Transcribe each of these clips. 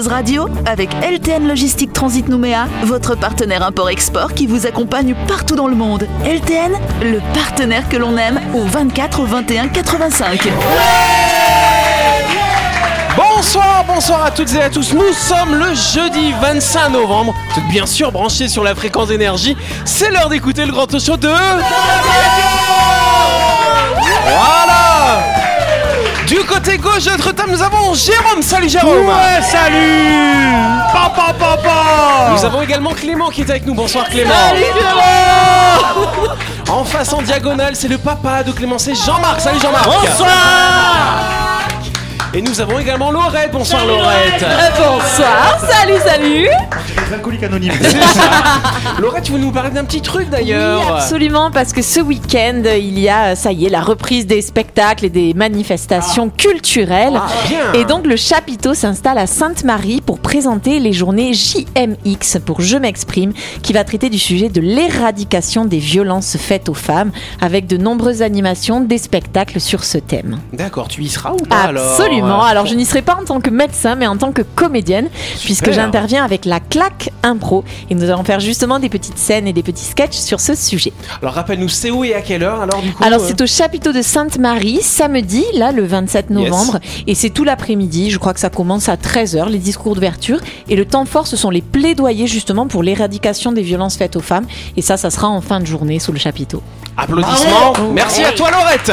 Radio avec LTN Logistique Transit Nouméa, votre partenaire import-export qui vous accompagne partout dans le monde. LTN, le partenaire que l'on aime au 24 au 21 85. Bonsoir, bonsoir à toutes et à tous. Nous sommes le jeudi 25 novembre. Vous êtes bien sûr branchés sur la fréquence d'énergie. C'est l'heure d'écouter le grand show de. Voilà Du côté gauche de notre table, nous avons Jérôme. Salut Jérôme Ouais, salut Papa, papa Nous avons également Clément qui est avec nous. Bonsoir Clément. Salut Clément En face en diagonale, c'est le papa de Clément, c'est Jean-Marc. Salut Jean-Marc. Bonsoir Et nous avons également Laurette. Bonsoir Laurette. Bonsoir, salut, salut Les alcooliques anonymes. Laurette, tu veux nous parler d'un petit truc d'ailleurs Oui, absolument, parce que ce week-end, il y a, ça y est, la reprise des spectacles et des manifestations culturelles. Ah, bien. Et donc, le chapiteau s'installe à Sainte-Marie pour présenter les journées JMX, pour Je m'exprime, qui va traiter du sujet de l'éradication des violences faites aux femmes, avec de nombreuses animations, des spectacles sur ce thème. D'accord, tu y seras ou pas alors Absolument. Alors, je n'y serai pas en tant que médecin, mais en tant que comédienne, puisque j'interviens avec la claque impro. Et nous allons faire justement des petites scènes et des petits sketchs sur ce sujet. Alors rappelle-nous, c'est où et à quelle heure alors du coup Alors, euh c'est au chapiteau de Sainte-Marie, samedi, là, le 27 novembre. Et c'est tout l'après-midi. Je crois que ça commence à 13h, les discours d'ouverture. Et le temps fort, ce sont les plaidoyers justement pour l'éradication des violences faites aux femmes. Et ça, ça sera en fin de journée sous le chapiteau. Applaudissements. Merci à toi Laurette.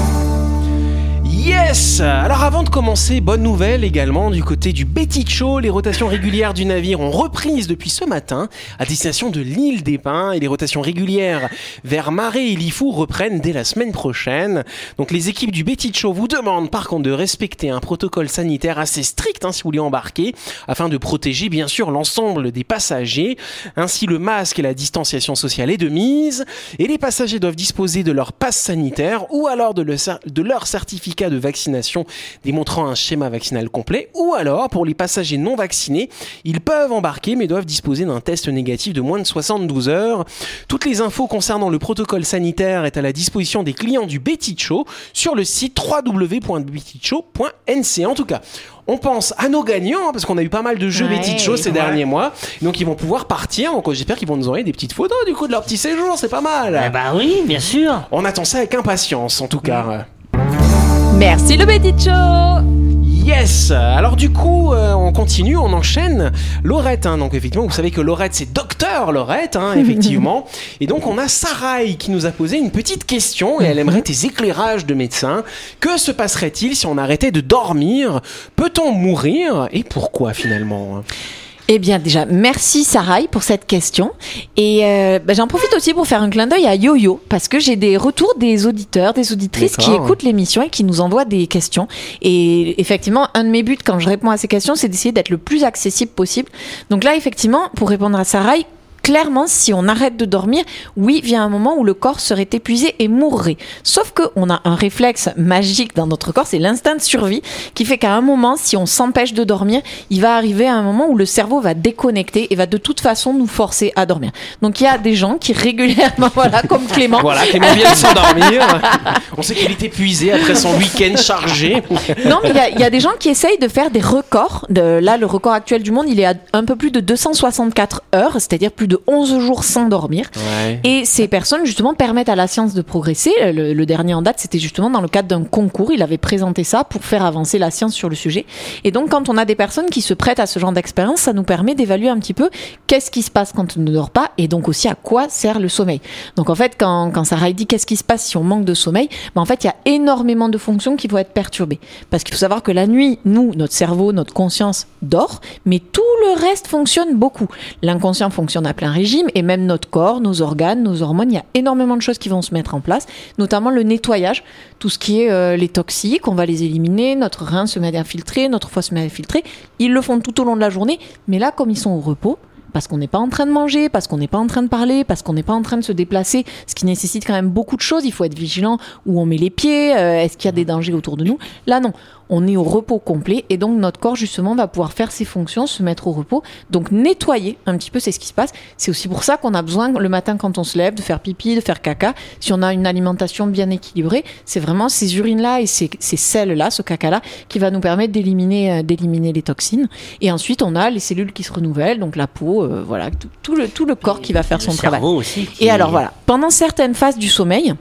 Yes Alors avant de commencer, bonne nouvelle également du côté du Betty Show. Les rotations régulières du navire ont reprise depuis ce matin à destination de l'île des Pins et les rotations régulières vers Marais et Lifou reprennent dès la semaine prochaine. Donc les équipes du Betty Show vous demandent par contre de respecter un protocole sanitaire assez strict hein, si vous voulez embarquer afin de protéger bien sûr l'ensemble des passagers. Ainsi le masque et la distanciation sociale est de mise et les passagers doivent disposer de leur passe sanitaire ou alors de, leur certificat de vaccination démontrant un schéma vaccinal complet ou alors pour les passagers non vaccinés, ils peuvent embarquer mais doivent disposer d'un test négatif de moins de 72 heures. Toutes les infos concernant le protocole sanitaire est à la disposition des clients du Betty Show sur le site www.bettyshow.nc. En tout cas, on pense à nos gagnants hein, parce qu'on a eu pas mal de jeux Ouais. Betty Show ces derniers mois. Donc ils vont pouvoir partir. Donc j'espère qu'ils vont nous envoyer des petites photos du coup de leur petit séjour. C'est pas mal. Eh bah oui, bien sûr On attend ça avec impatience en tout cas. Merci le Petit Show Yes. Alors du coup, euh, on continue, on enchaîne. Laurette, hein, donc effectivement, vous savez que Laurette, c'est docteur Laurette, hein, effectivement. et donc on a Sarai qui nous a posé une petite question et elle aimerait tes éclairages de médecin. Que se passerait-il si on arrêtait de dormir? Peut-on mourir? Et pourquoi finalement hein? Eh bien déjà, merci Sarai pour cette question. Et euh, bah, j'en profite aussi pour faire un clin d'œil à Yo-Yo, parce que j'ai des retours des auditeurs, des auditrices qui écoutent l'émission et qui nous envoient des questions. Et effectivement, un de mes buts quand je réponds à ces questions, c'est d'essayer d'être le plus accessible possible. Donc là, effectivement, pour répondre à Sarai, Clairement, si on arrête de dormir, oui, vient un moment où le corps serait épuisé et mourrait. Sauf qu'on a un réflexe magique dans notre corps, c'est l'instinct de survie, qui fait qu'à un moment, si on s'empêche de dormir, il va arriver à un moment où le cerveau va déconnecter et va de toute façon nous forcer à dormir. Donc il y a des gens qui régulièrement, voilà, comme Clément, Voilà, Clément vient de s'endormir. On sait qu'il est épuisé après son week-end chargé. Non, mais il y a- il y, a des gens qui essayent de faire des records. De, là, le record actuel du monde, il est à un peu plus de 264 heures, c'est-à-dire plus de 11 jours sans dormir. Ouais. Et ces personnes, justement, permettent à la science de progresser. Le, le dernier en date, c'était justement dans le cadre d'un concours. Il avait présenté ça pour faire avancer la science sur le sujet. Et donc, quand on a des personnes qui se prêtent à ce genre d'expérience, ça nous permet d'évaluer un petit peu qu'est-ce qui se passe quand on ne dort pas et donc aussi à quoi sert le sommeil. Donc, en fait, quand, quand Sarah dit qu'est-ce qui se passe si on manque de sommeil, ben, en fait, il y a énormément de fonctions qui vont être perturbées. Parce qu'il faut savoir que la nuit, nous, notre cerveau, notre conscience dort, mais tout le reste fonctionne beaucoup. L'inconscient fonctionne à plein régime et même notre corps, nos organes, nos hormones, il y a énormément de choses qui vont se mettre en place, notamment le nettoyage, tout ce qui est euh, les toxiques, on va les éliminer, notre rein se met à filtrer, notre foie se met à filtrer. Ils le font tout au long de la journée, mais là, comme ils sont au repos, parce qu'on n'est pas en train de manger, parce qu'on n'est pas en train de parler, parce qu'on n'est pas en train de se déplacer, ce qui nécessite quand même beaucoup de choses. Il faut être vigilant où on met les pieds, euh, est-ce qu'il y a des dangers autour de nous? Là, non. On est au repos complet et donc notre corps justement va pouvoir faire ses fonctions, se mettre au repos, donc nettoyer un petit peu, c'est ce qui se passe. C'est aussi pour ça qu'on a besoin le matin quand on se lève de faire pipi, de faire caca. Si on a une alimentation bien équilibrée, c'est vraiment ces urines-là et ces, ces sels-là, ce caca-là, qui va nous permettre d'éliminer euh, d'éliminer les toxines. Et ensuite, on a les cellules qui se renouvellent, donc la peau, euh, voilà, tout, tout le, tout le corps qui va faire son travail. cerveau aussi. qui- Et alors voilà, pendant certaines phases du sommeil,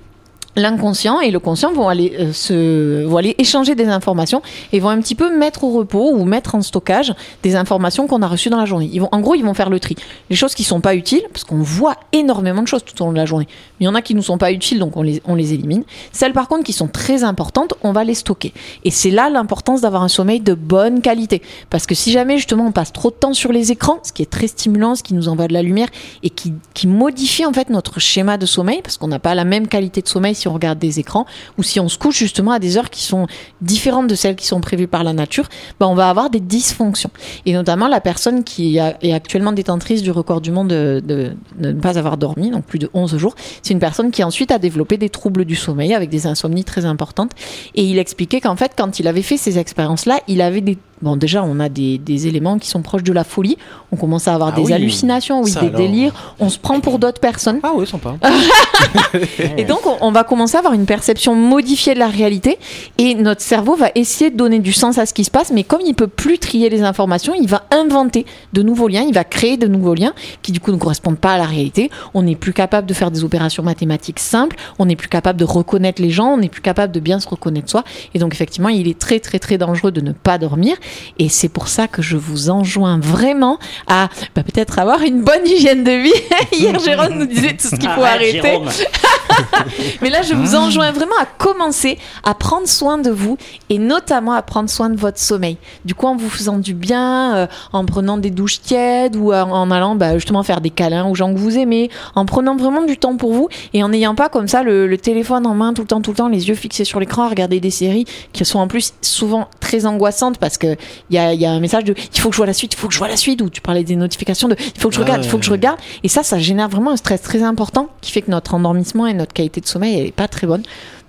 l'inconscient et le conscient vont aller euh, se vont aller échanger des informations et vont un petit peu mettre au repos ou mettre en stockage des informations qu'on a reçues dans la journée. Ils vont en gros, ils vont faire le tri. Les choses qui sont pas utiles parce qu'on voit énormément de choses tout au long de la journée. Mais il y en a qui nous sont pas utiles donc on les on les élimine. Celles par contre qui sont très importantes, on va les stocker. Et c'est là l'importance d'avoir un sommeil de bonne qualité parce que si jamais justement on passe trop de temps sur les écrans, ce qui est très stimulant, ce qui nous envoie de la lumière et qui, qui modifie en fait notre schéma de sommeil parce qu'on n'a pas la même qualité de sommeil si on regarde des écrans ou si on se couche justement à des heures qui sont différentes de celles qui sont prévues par la nature, ben on va avoir des dysfonctions. Et notamment la personne qui est actuellement détentrice du record du monde de, de- de ne pas avoir dormi, donc plus de 11 jours, c'est une personne qui ensuite a développé des troubles du sommeil avec des insomnies très importantes. Et il expliquait qu'en fait, quand il avait fait ces expériences-là, il avait des... Bon, déjà, on a des, des éléments qui sont proches de la folie. On commence à avoir Ah des oui. hallucinations, oui, des alors. délires. On se prend pour d'autres personnes. Ah ouais, sympa. Et donc, on, on va commencer à avoir une perception modifiée de la réalité et notre cerveau va essayer de donner du sens à ce qui se passe, mais comme il peut plus trier les informations, il va inventer de nouveaux liens, il va créer de nouveaux liens qui du coup ne correspondent pas à la réalité. On n'est plus capable de faire des opérations mathématiques simples, on n'est plus capable de reconnaître les gens, on n'est plus capable de bien se reconnaître soi. Et donc, effectivement, il est très, très, très dangereux de ne pas dormir. Et c'est pour ça que je vous enjoins vraiment à bah, peut-être avoir une bonne hygiène de vie. Hier, Jérôme nous disait tout ce qu'il faut Arrête, arrêter. Mais là, je vous enjoins vraiment à commencer à prendre soin de vous et notamment à prendre soin de votre sommeil. Du coup, en vous faisant du bien, euh, en prenant des douches tièdes ou en, en allant bah, justement faire des câlins aux gens que vous aimez, en prenant vraiment du temps pour vous et en n'ayant pas comme ça le, le téléphone en main tout le temps, tout le temps, les yeux fixés sur l'écran, à regarder des séries qui sont en plus souvent très angoissantes parce que il y a, il y a un message de il faut que je vois la suite, il faut que je vois la suite, ou tu parlais des notifications de il faut que je Ah regarde, il faut que je regarde. Et ça, ça génère vraiment un stress très important qui fait que notre endormissement et notre qualité de sommeil elle est pas très bonne.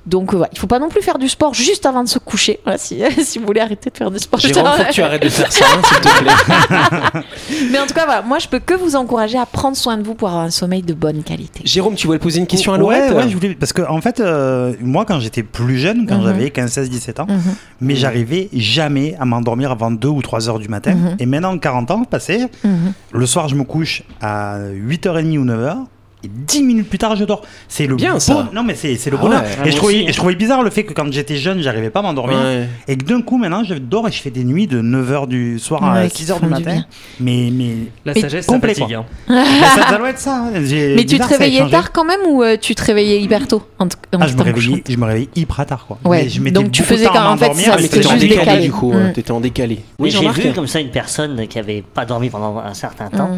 Donc euh, voilà, il faut pas non plus faire du sport juste avant de se coucher. Voilà, si, si vous voulez arrêter de faire du sport. juste Jérôme, faut que tu arrêtes de faire ça, hein, s'il te plaît. Mais en tout cas, voilà, moi je peux que vous encourager à prendre soin de vous pour avoir un sommeil de bonne qualité. Jérôme, tu voulais poser une question à Laurette Ouais, ouais, je voulais. Parce que, en fait, euh, moi, quand j'étais plus jeune, quand Mhm. j'avais 15, 16, 17 ans, Mhm. mais j'arrivais jamais à m'endormir avant 2 ou 3 heures du matin. Mhm. Et maintenant, 40 ans passés, Mhm. le soir, je me couche à 8h30 ou 9h. Et 10 minutes plus tard, je dors. C'est le Bien, bon- ça. Non, mais c'est c'est le Ah bonheur. ouais. Et, je trouvais, je trouvais bizarre le fait que quand j'étais jeune, j'arrivais pas à m'endormir. Ouais. Et que d'un coup, maintenant, je dors et je fais des nuits de 9h du soir Ouais, à qui 6h font du matin. Mais, mais. La Mais sagesse, ça fatigue. hein. mais ça, ça doit être ça. hein. J'ai- Mais tu te réveillais tard quand même ou euh, tu te réveillais hyper tôt en t- en Ah, je me réveillais, je me réveillais hyper tard, quoi. Ouais, je donc tu faisais quand- en fait, ça, c'était t'étais en juste décalé, du coup. Mm. hein, T'étais en décalé. Mais j'ai vu comme ça une personne qui avait pas dormi pendant un certain temps.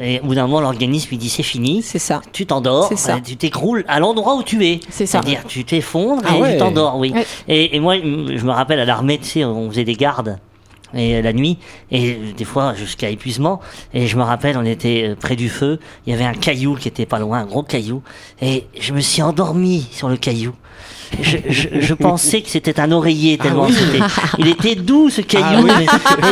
Et au bout d'un moment, l'organisme lui dit c'est fini. C'est ça. Tu t'endors, C'est ça. euh, tu t'écroules à l'endroit où tu es. C'est ça. C'est-à-dire, tu t'effondres Ah et ouais. tu t'endors, oui. Ouais. Et, et moi, je me rappelle à l'armée, tu sais, on faisait des gardes. Et euh, la nuit, et des fois jusqu'à épuisement. Et je me rappelle, on était euh, près du feu. Il y avait un caillou qui était pas loin, un gros caillou. Et je me suis endormi sur le caillou. Je, je, je pensais que c'était un oreiller tellement oui. c'était. Il était doux ce caillou. Ah oui.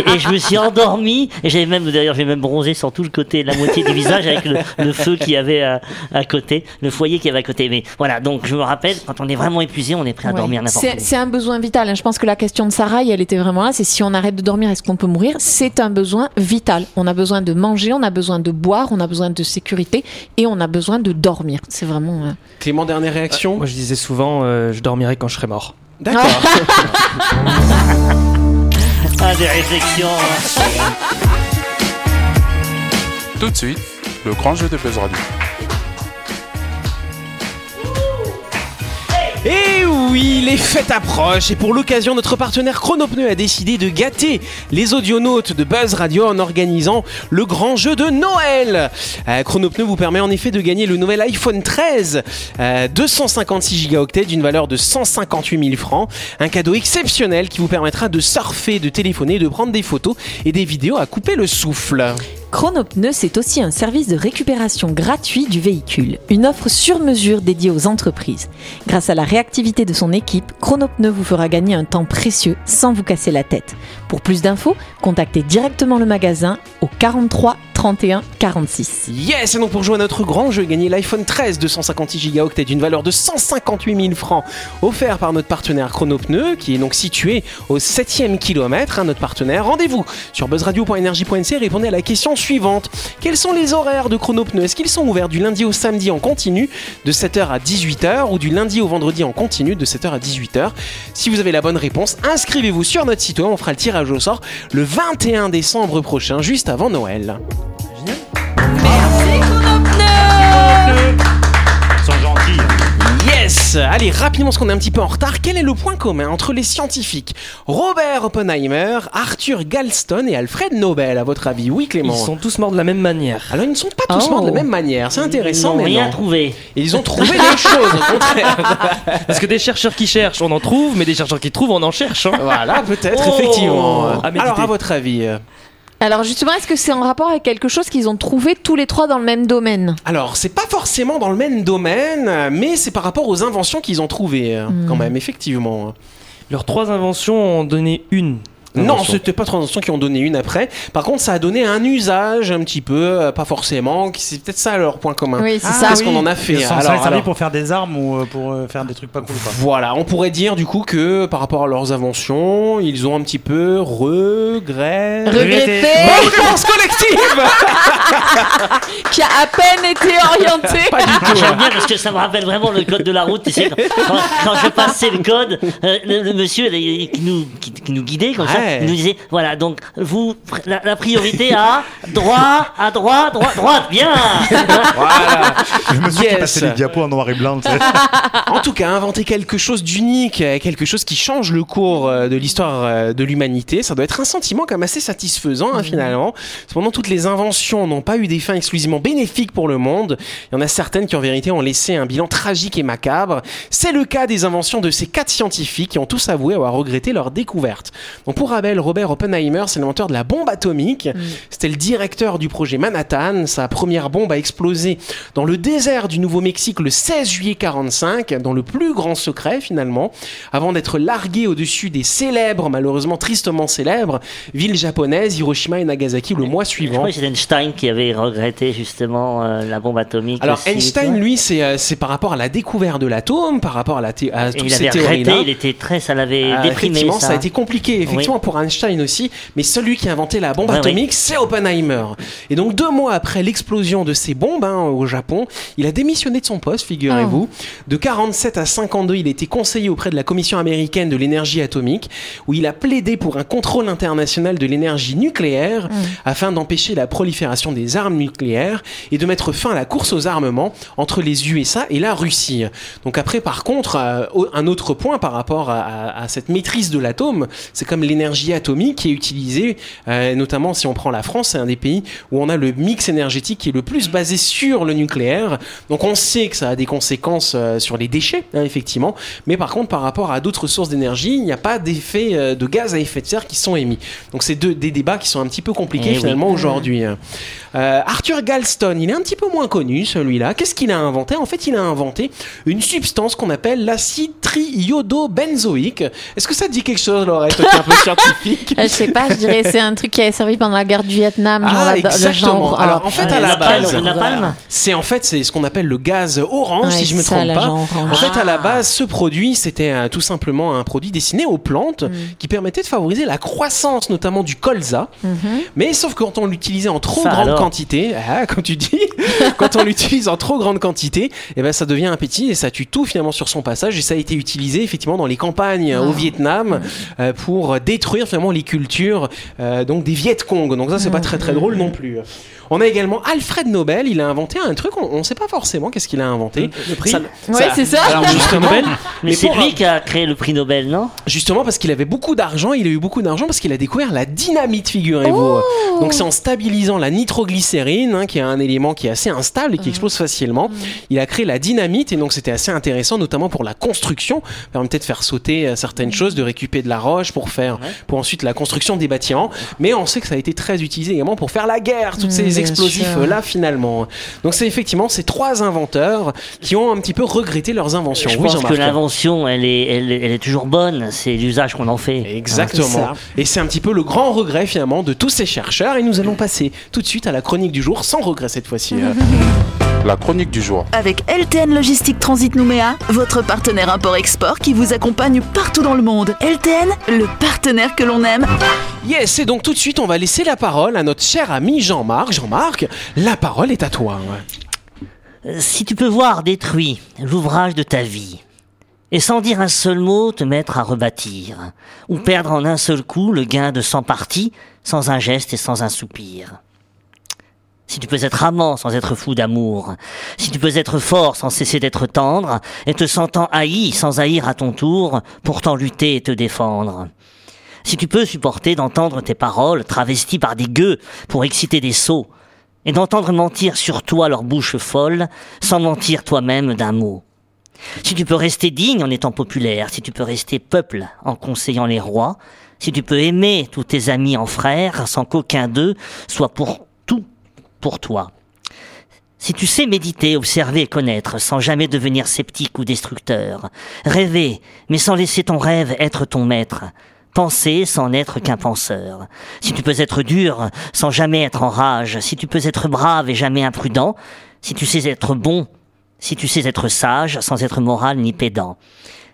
et, et je me suis endormi. Et j'avais même, d'ailleurs, j'ai même bronzé sur tout le côté, la moitié du visage avec le, le feu qu'il y avait à, à côté, le foyer qu'il y avait à côté. Mais voilà, donc je me rappelle, quand on est vraiment épuisé, on est prêt à dormir n'importe C'est où. c'est un besoin vital. hein. Je pense que la question de Sarah, elle était vraiment là. C'est si on arrête de dormir, est-ce qu'on peut mourir? C'est un besoin vital. On a besoin de manger, on a besoin de boire, on a besoin de sécurité et on a besoin de dormir. C'est vraiment. euh, Clément, dernière réaction? Moi, je disais souvent, euh, je dormirai quand je serai mort. D'accord. Ah, des réflexions. Tout de suite, le grand jeu de Buzz Radio. Et oui, les fêtes approchent et pour l'occasion, notre partenaire Chronopneu a décidé de gâter les audionautes de Buzz Radio en organisant le grand jeu de Noël. Euh, Chronopneu vous permet en effet de gagner le nouvel iPhone 13, euh, 256 Go d'une valeur de 158 000 francs. Un cadeau exceptionnel qui vous permettra de surfer, de téléphoner, de prendre des photos et des vidéos à couper le souffle. Chronopneu, c'est aussi un service de récupération gratuit du véhicule, une offre sur mesure dédiée aux entreprises. Grâce à la réactivité de son équipe, Chronopneu vous fera gagner un temps précieux sans vous casser la tête. Pour plus d'infos, contactez directement le magasin au 43 31 46. Yes, et donc pour jouer à notre grand jeu, gagner l'iPhone 13 256 Go d'une valeur de 158 000 francs, offert par notre partenaire Chronopneu, qui est donc situé au 7ème kilomètre, hein, notre partenaire. Rendez-vous sur buzzradio.energie.nc et répondez à la question suivante. Quels sont les horaires de Chronopneu? Est-ce qu'ils sont ouverts du lundi au samedi en continu de 7h à 18h ou du lundi au vendredi en continu de 7h à 18h Si vous avez la bonne réponse, inscrivez-vous sur notre site web, on fera le tirage au sort le 21 décembre prochain, juste avant Noël. Yes Allez, rapidement, parce qu'on est un petit peu en retard, quel est le point commun entre les scientifiques Robert Oppenheimer, Arthur Galston et Alfred Nobel, à votre avis? Oui, Clément Ils sont tous morts de la même manière. Alors, ils ne sont pas tous Oh. morts de la même manière, c'est intéressant, Ils n'ont rien non. trouvé. Et ils ont trouvé des choses, au contraire. Parce que des chercheurs qui cherchent, on en trouve, mais des chercheurs qui trouvent, on en cherche. hein. Voilà, peut-être, Oh effectivement. À méditer. Alors, à votre avis euh, Alors justement, est-ce que c'est en rapport avec quelque chose qu'ils ont trouvé tous les trois dans le même domaine Alors, c'est pas forcément dans le même domaine, mais c'est par rapport aux inventions qu'ils ont trouvées, euh, quand même, effectivement. Leurs trois inventions ont donné une. Non, c'était pas trois inventions qui ont donné une après. Par contre, ça a donné un usage un petit peu, euh, pas forcément. qui- C'est peut-être ça leur point commun. Oui, c'est Ah ça. Qu'est-ce qu'on en a fait Ils sont alors, servir alors pour faire des armes ou euh, pour euh, faire des trucs pas cool quoi. Voilà, on pourrait dire du coup que par rapport à leurs inventions, ils ont un petit peu regret. Regretté, Bonne réponse collective qui a à peine été orienté. Pas du tout. J'aime bien parce que ça me rappelle vraiment le code de la route. Tu sais, quand, quand je passais le code, euh, le, le monsieur là, il- qui nous, qui, qui nous guidait comme ça, Ouais. Il nous disait voilà, donc vous, la, la priorité à droit, à droite, droite, droite, bien Voilà. Je me suis Yes. passé les diapos en noir et blanc. En tout cas, inventer quelque chose d'unique, euh, quelque chose qui change le cours euh, de l'histoire euh, de l'humanité, ça doit être un sentiment quand même assez satisfaisant hein, finalement. Cependant, toutes les inventions n'ont pas eu des fins exclusivement bénéfiques pour le monde. Il y en a certaines qui en vérité ont laissé un bilan tragique et macabre. C'est le cas des inventions de ces quatre scientifiques qui ont tous avoué avoir regretté leur découverte. Donc pour Abel, Robert Oppenheimer, c'est l'inventeur de la bombe atomique. C'était le directeur du projet Manhattan. Sa première bombe a explosé dans le désert du Nouveau-Mexique le 16 juillet 45, dans le plus grand secret finalement, avant d'être largué au-dessus des célèbres, malheureusement tristement célèbres, villes japonaises, Hiroshima et Nagasaki le mois Je suivant. crois que c'est Einstein qui avait regretté justement euh, la bombe atomique. Alors aussi, Einstein, lui, c'est euh, c'est par rapport à la découverte de l'atome, par rapport à, la à toutes il ces avait regretté, il était très, ça l'avait Ah, déprimé. effectivement, Ça. ça. a été compliqué, effectivement, pour Einstein aussi. Mais celui qui a inventé la bombe atomique, c'est Oppenheimer. Et donc, deux mois après l'explosion de ces bombes hein, au Japon, il a démissionné de son poste, figurez-vous. De 47 à 52, il a été conseiller auprès de la Commission américaine de l'énergie atomique, où il a plaidé pour un contrôle international de l'énergie nucléaire, afin d'empêcher la prolifération des armes nucléaires et de mettre fin à la course aux armements entre les USA et la Russie. Donc après, par contre, euh, un autre point par rapport à, à- à cette maîtrise de l'atome, c'est comme l'énergie atomique qui est utilisée, euh, notamment si on prend la France, c'est un des pays où on a le mix énergétique qui est le plus basé sur le nucléaire. Donc on sait que ça a des conséquences euh, sur les déchets, hein, effectivement, mais par contre, par rapport à d'autres sources d'énergie, il n'y a pas d'effet euh, de gaz à effet de serre qui sont émis. Donc c'est deux- des débats qui sont un petit peu compliqués Eh oui. finalement aujourd'hui. Euh, Arthur Galston, il est un petit peu moins connu celui-là. Qu'est-ce qu'il a inventé? En fait, il a inventé une substance qu'on appelle l'acide triiodobenzoïque. Est-ce que ça te dit quelque chose, Laurette, qui un peu scientifique Euh, Je sais pas, je dirais c'est un truc qui avait servi pendant la guerre du Vietnam. genre Ah, le exactement. genre, Alors, en fait, Ah, à la base, c'est en fait c'est ce qu'on appelle le gaz orange, Ouais, si je me ça, trompe pas. genre. En fait, à la base, ce produit, c'était euh, tout simplement un produit destiné aux plantes Mm. qui permettait de favoriser la croissance, notamment du colza. Mhm. Mais sauf que quand on l'utilisait en trop Ça grande alors. quantité, ah, quand tu dis, quand on l'utilise en trop grande quantité, eh ben ça devient appétit et ça tue tout finalement sur son passage. Et ça a été utilisé effectivement dans les campagnes euh, au Ah. Vietnam euh, pour détruire finalement les cultures euh, donc des Viet Cong. Donc ça c'est pas très très drôle non plus. On a également Alfred Nobel. Il a inventé un truc, on, on sait pas forcément qu'est-ce qu'il a inventé. Le prix Ouais, c'est ça. Alors justement, Mais mais c'est lui qui a créé le prix Nobel, non? Justement parce qu'il avait beaucoup d'argent, il a eu beaucoup d'argent parce qu'il a découvert la dynamite, figurez-vous. Donc c'est en stabilisant la nitroglycérine glycérine, hein, qui est un élément qui est assez instable et qui explose facilement. Il a créé la dynamite et donc c'était assez intéressant, notamment pour la construction. Ça permettait de faire sauter euh, certaines choses, de récupérer de la roche pour faire, pour ensuite la construction des bâtiments. Mais on sait que ça a été très utilisé également pour faire la guerre, tous Mm, ces explosifs sûr. euh, là finalement. Donc c'est effectivement ces trois inventeurs qui ont un petit peu regretté leurs inventions. Je Oui, pense que l'invention, elle est, elle, est- elle est toujours bonne. C'est l'usage qu'on en fait. C'est Exactement. Et c'est un petit peu le grand regret finalement de tous ces chercheurs. Et nous allons passer tout de suite à la chronique du jour, sans regret cette fois-ci. La chronique du jour. Avec LTN Logistique Transit Nouméa, votre partenaire import-export qui vous accompagne partout dans le monde. LTN, le partenaire que l'on aime. Yes, et donc tout de suite, on va laisser la parole à notre cher ami Jean-Marc. Jean-Marc, la parole est à toi. Euh, Si tu peux voir détruit l'ouvrage de ta vie, et sans dire un seul mot te mettre à rebâtir, ou perdre en un seul coup le gain de 100 parties, sans un geste et sans un soupir. Si tu peux être amant sans être fou d'amour, si tu peux être fort sans cesser d'être tendre, et te sentant haï sans haïr à ton tour, pourtant lutter et te défendre. Si tu peux supporter d'entendre tes paroles travesties par des gueux pour exciter des sots, et d'entendre mentir sur toi leur bouche folle, sans mentir toi-même d'un mot. Si tu peux rester digne en étant populaire, si tu peux rester peuple en conseillant les rois, si tu peux aimer tous tes amis en frères, sans qu'aucun d'eux soit pour pour toi. Si tu sais méditer, observer connaître, sans jamais devenir sceptique ou destructeur, rêver, mais sans laisser ton rêve être ton maître, penser sans n'être qu'un penseur, si tu peux être dur, sans jamais être en rage, si tu peux être brave et jamais imprudent, si tu sais être bon, si tu sais être sage, sans être moral ni pédant,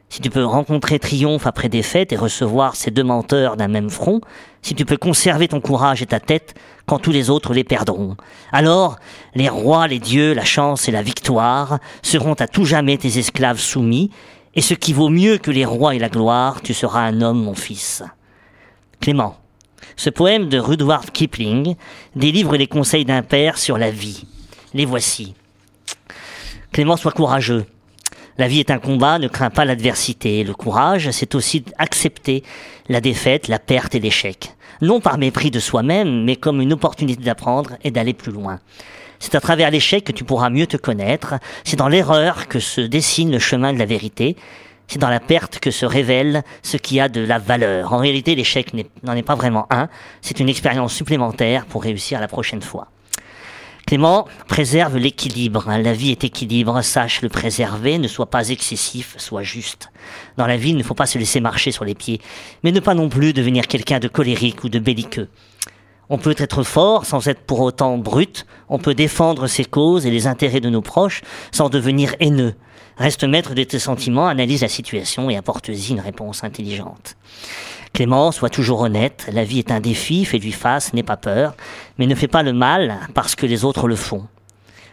si tu peux rencontrer triomphe après défaite et recevoir ces deux menteurs d'un même front, si tu peux conserver ton courage et ta tête quand tous les autres les perdront, alors les rois, les dieux, la chance et la victoire seront à tout jamais tes esclaves soumis, et ce qui vaut mieux que les rois et la gloire, tu seras un homme, mon fils. Clément, ce poème de Rudyard Kipling délivre les conseils d'un père sur la vie. Les voici. Clément, sois courageux. La vie est un combat, ne crains pas l'adversité. Le courage, c'est aussi accepter la défaite, la perte et l'échec. Non par mépris de soi-même, mais comme une opportunité d'apprendre et d'aller plus loin. C'est à travers l'échec que tu pourras mieux te connaître. C'est dans l'erreur que se dessine le chemin de la vérité. C'est dans la perte que se révèle ce qui a de la valeur. En réalité, l'échec n'en est pas vraiment un. C'est une expérience supplémentaire pour réussir la prochaine fois. Clément, préserve l'équilibre. hein. La vie est équilibre, sache le préserver, ne sois pas excessif, sois juste. Dans la vie, il ne faut pas se laisser marcher sur les pieds, mais ne pas non plus devenir quelqu'un de colérique ou de belliqueux. On peut être fort sans être pour autant brut, on peut défendre ses causes et les intérêts de nos proches sans devenir haineux. Reste maître de tes sentiments, analyse la situation et apporte-y une réponse intelligente. Clément, sois toujours honnête, la vie est un défi, fais-lui face, n'aie pas peur, mais ne fais pas le mal parce que les autres le font.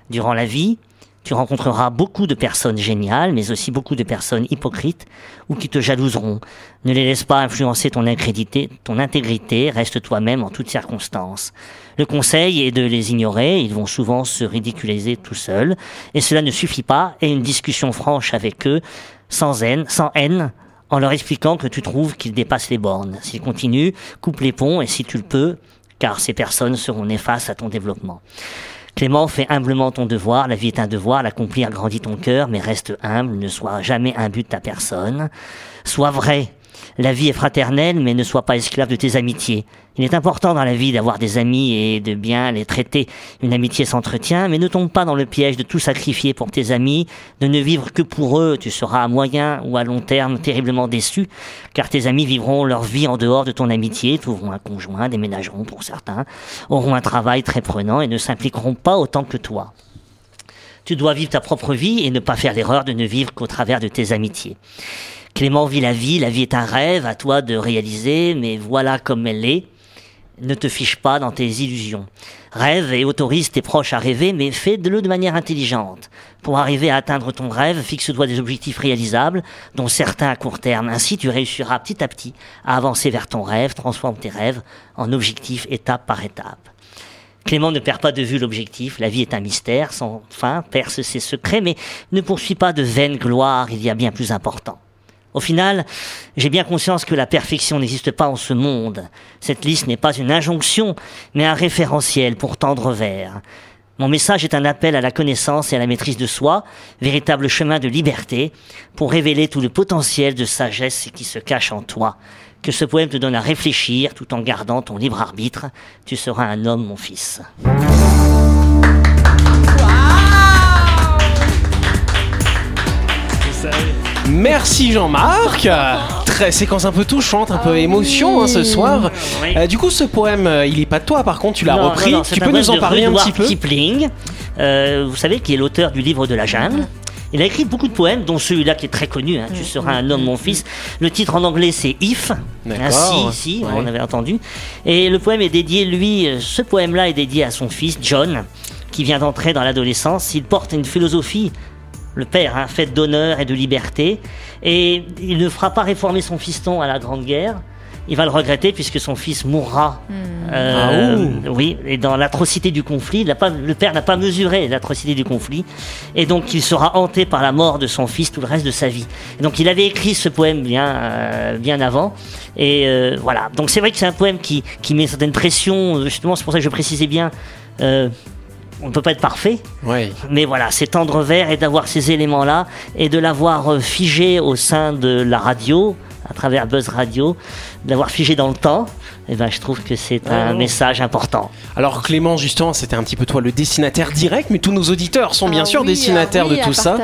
Durant la vie, tu rencontreras beaucoup de personnes géniales, mais aussi beaucoup de personnes hypocrites ou qui te jalouseront. Ne les laisse pas influencer ton incrédité, ton intégrité, reste toi-même en toutes circonstances. Le conseil est de les ignorer, ils vont souvent se ridiculiser tout seuls, et cela ne suffit pas, et une discussion franche avec eux, sans haine, sans haine, en leur expliquant que tu trouves qu'ils dépassent les bornes. S'ils continuent, coupe les ponts, et si tu le peux, car ces personnes seront néfastes à ton développement. Clément, fais humblement ton devoir, la vie est un devoir, l'accomplir grandit ton cœur, mais reste humble, ne sois jamais un but à personne. Sois vrai. La vie est fraternelle, mais ne sois pas esclave de tes amitiés. Il est important dans la vie d'avoir des amis et de bien les traiter. Une amitié s'entretient, mais ne tombe pas dans le piège de tout sacrifier pour tes amis, de ne vivre que pour eux. Tu seras à moyen ou à long terme terriblement déçu, car tes amis vivront leur vie en dehors de ton amitié, trouveront un conjoint, déménageront pour certains, auront un travail très prenant et ne s'impliqueront pas autant que toi. Tu dois vivre ta propre vie et ne pas faire l'erreur de ne vivre qu'au travers de tes amitiés. Clément vit la vie, la vie est un rêve, à toi de réaliser, mais voilà comme elle est. Ne te fiche pas dans tes illusions. Rêve et autorise tes proches à rêver, mais fais-le de manière intelligente. Pour arriver à atteindre ton rêve, fixe-toi des objectifs réalisables, dont certains à court terme. Ainsi, tu réussiras petit à petit à avancer vers ton rêve, transforme tes rêves en objectifs étape par étape. Clément ne perd pas de vue l'objectif, la vie est un mystère, sans fin, perce ses secrets, mais ne poursuit pas de vaine gloire, il y a bien plus important. Au final, j'ai bien conscience que la perfection n'existe pas en ce monde. Cette liste n'est pas une injonction, mais un référentiel pour tendre vers. Mon message est un appel à la connaissance et à la maîtrise de soi, véritable chemin de liberté, pour révéler tout le potentiel de sagesse qui se cache en toi. Que ce poème te donne à réfléchir tout en gardant ton libre arbitre. Tu seras un homme, mon fils. Merci Jean-Marc. Très séquence un peu touchante, un peu émotion hein, ce soir. Oui. Euh, du coup, ce poème, euh, il est pas de toi. Par contre, tu l'as Non, repris. non, non, c'est tu un peux poème nous en de parler un Rudyard petit peu Kipling, euh, vous savez, qui est l'auteur du livre de la jungle. Il a écrit beaucoup de poèmes, dont celui-là qui est très connu, hein, Tu seras un homme, mon fils. Le titre en anglais, c'est If. D'accord. Ah, si, si, Ouais. on avait entendu. Et le poème est dédié, lui, euh, ce poème-là est dédié à son fils, John, qui vient d'entrer dans l'adolescence. Il porte une philosophie, le père, hein, faite d'honneur et de liberté. Et il ne fera pas réformer son fiston à la Grande Guerre. Il va le regretter puisque son fils mourra. Euh, oui, et dans l'atrocité du conflit, il n'a pas, le père n'a pas mesuré l'atrocité du conflit, et donc il sera hanté par la mort de son fils tout le reste de sa vie. Et donc il avait écrit ce poème bien, euh, bien avant, et euh, voilà. Donc c'est vrai que c'est un poème qui, qui met une certaine pression. Justement, c'est pour ça que je précisais bien. euh, on ne peut pas être parfait, Ouais. mais voilà, c'est tendre vers et d'avoir ces éléments-là et de l'avoir euh, figé au sein de la radio, à travers Buzz Radio, de l'avoir figé dans le temps, et ben, je trouve que c'est un message important. Alors Clément, justement, c'était un petit peu toi le destinataire direct, mais tous nos auditeurs sont bien Ah sûr oui, destinataires ah oui, de à tout ça.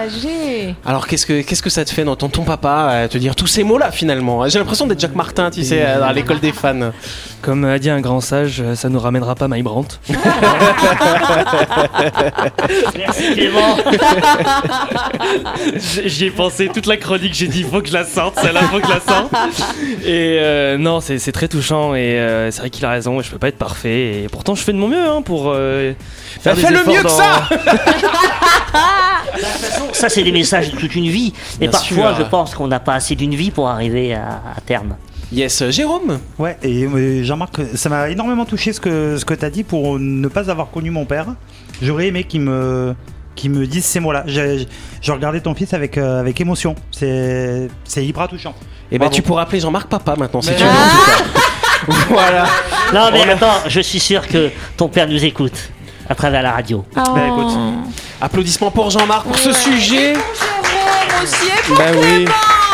Alors qu'est-ce que qu'est-ce que ça te fait d'entendre ton papa te dire tous ces mots-là finalement? J'ai l'impression d'être Jacques Martin, tu sais, dans l'école des fans. Comme a dit un grand sage, euh, ça nous ramènera pas My Brandt. Merci Clément. J'y ai pensé toute la chronique, j'ai dit faut que je la sorte, celle-là faut que je la sorte. Et euh, non, c'est c'est très touchant et euh, c'est vrai qu'il a raison, je peux pas être parfait et pourtant je fais de mon mieux hein, pour euh, faire Bah, des fais le efforts mieux que ça Ça, c'est des messages de toute une vie. Et Bien parfois, sûr. je pense qu'on n'a pas assez d'une vie pour arriver à, à terme. Yes, Jérôme. Ouais, et euh, Jean-Marc, ça m'a énormément touché ce que, ce que tu as dit pour ne pas avoir connu mon père. J'aurais aimé qu'il me, qu'il me dise ces mots-là. J'ai j'ai regardé ton fils avec, euh, avec émotion. C'est c'est hyper touchant. Et ben Bravo. tu pourras appeler Jean-Marc papa maintenant si Mais- tu veux. en tout cas. voilà. Non, mais attends, je suis sûr que ton père nous écoute à travers la radio. Bah, écoute. Applaudissements pour Jean-Marc pour ce sujet. Jérôme aussi, et pour Bah oui.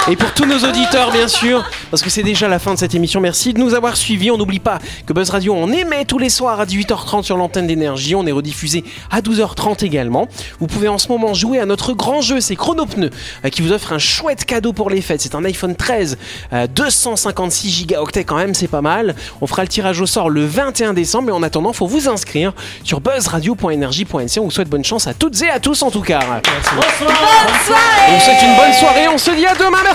Et pour tous nos auditeurs, bien sûr, parce que c'est déjà la fin de cette émission. Merci de nous avoir suivis. On n'oublie pas que Buzz Radio, on émet tous les soirs à 18h30 sur l'antenne d'énergie. On est rediffusé à 12h30 également. Vous pouvez en ce moment jouer à notre grand jeu, c'est Chronopneu, euh, qui vous offre un chouette cadeau pour les fêtes. C'est un iPhone 13, euh, 256 gigaoctets quand même, c'est pas mal. On fera le tirage au sort le 21 décembre. Mais en attendant, faut vous inscrire sur buzzradio.energie.nc. On vous souhaite bonne chance à toutes et à tous en tout cas. Bonsoir. On vous souhaite une bonne soirée. On se dit à demain. Merci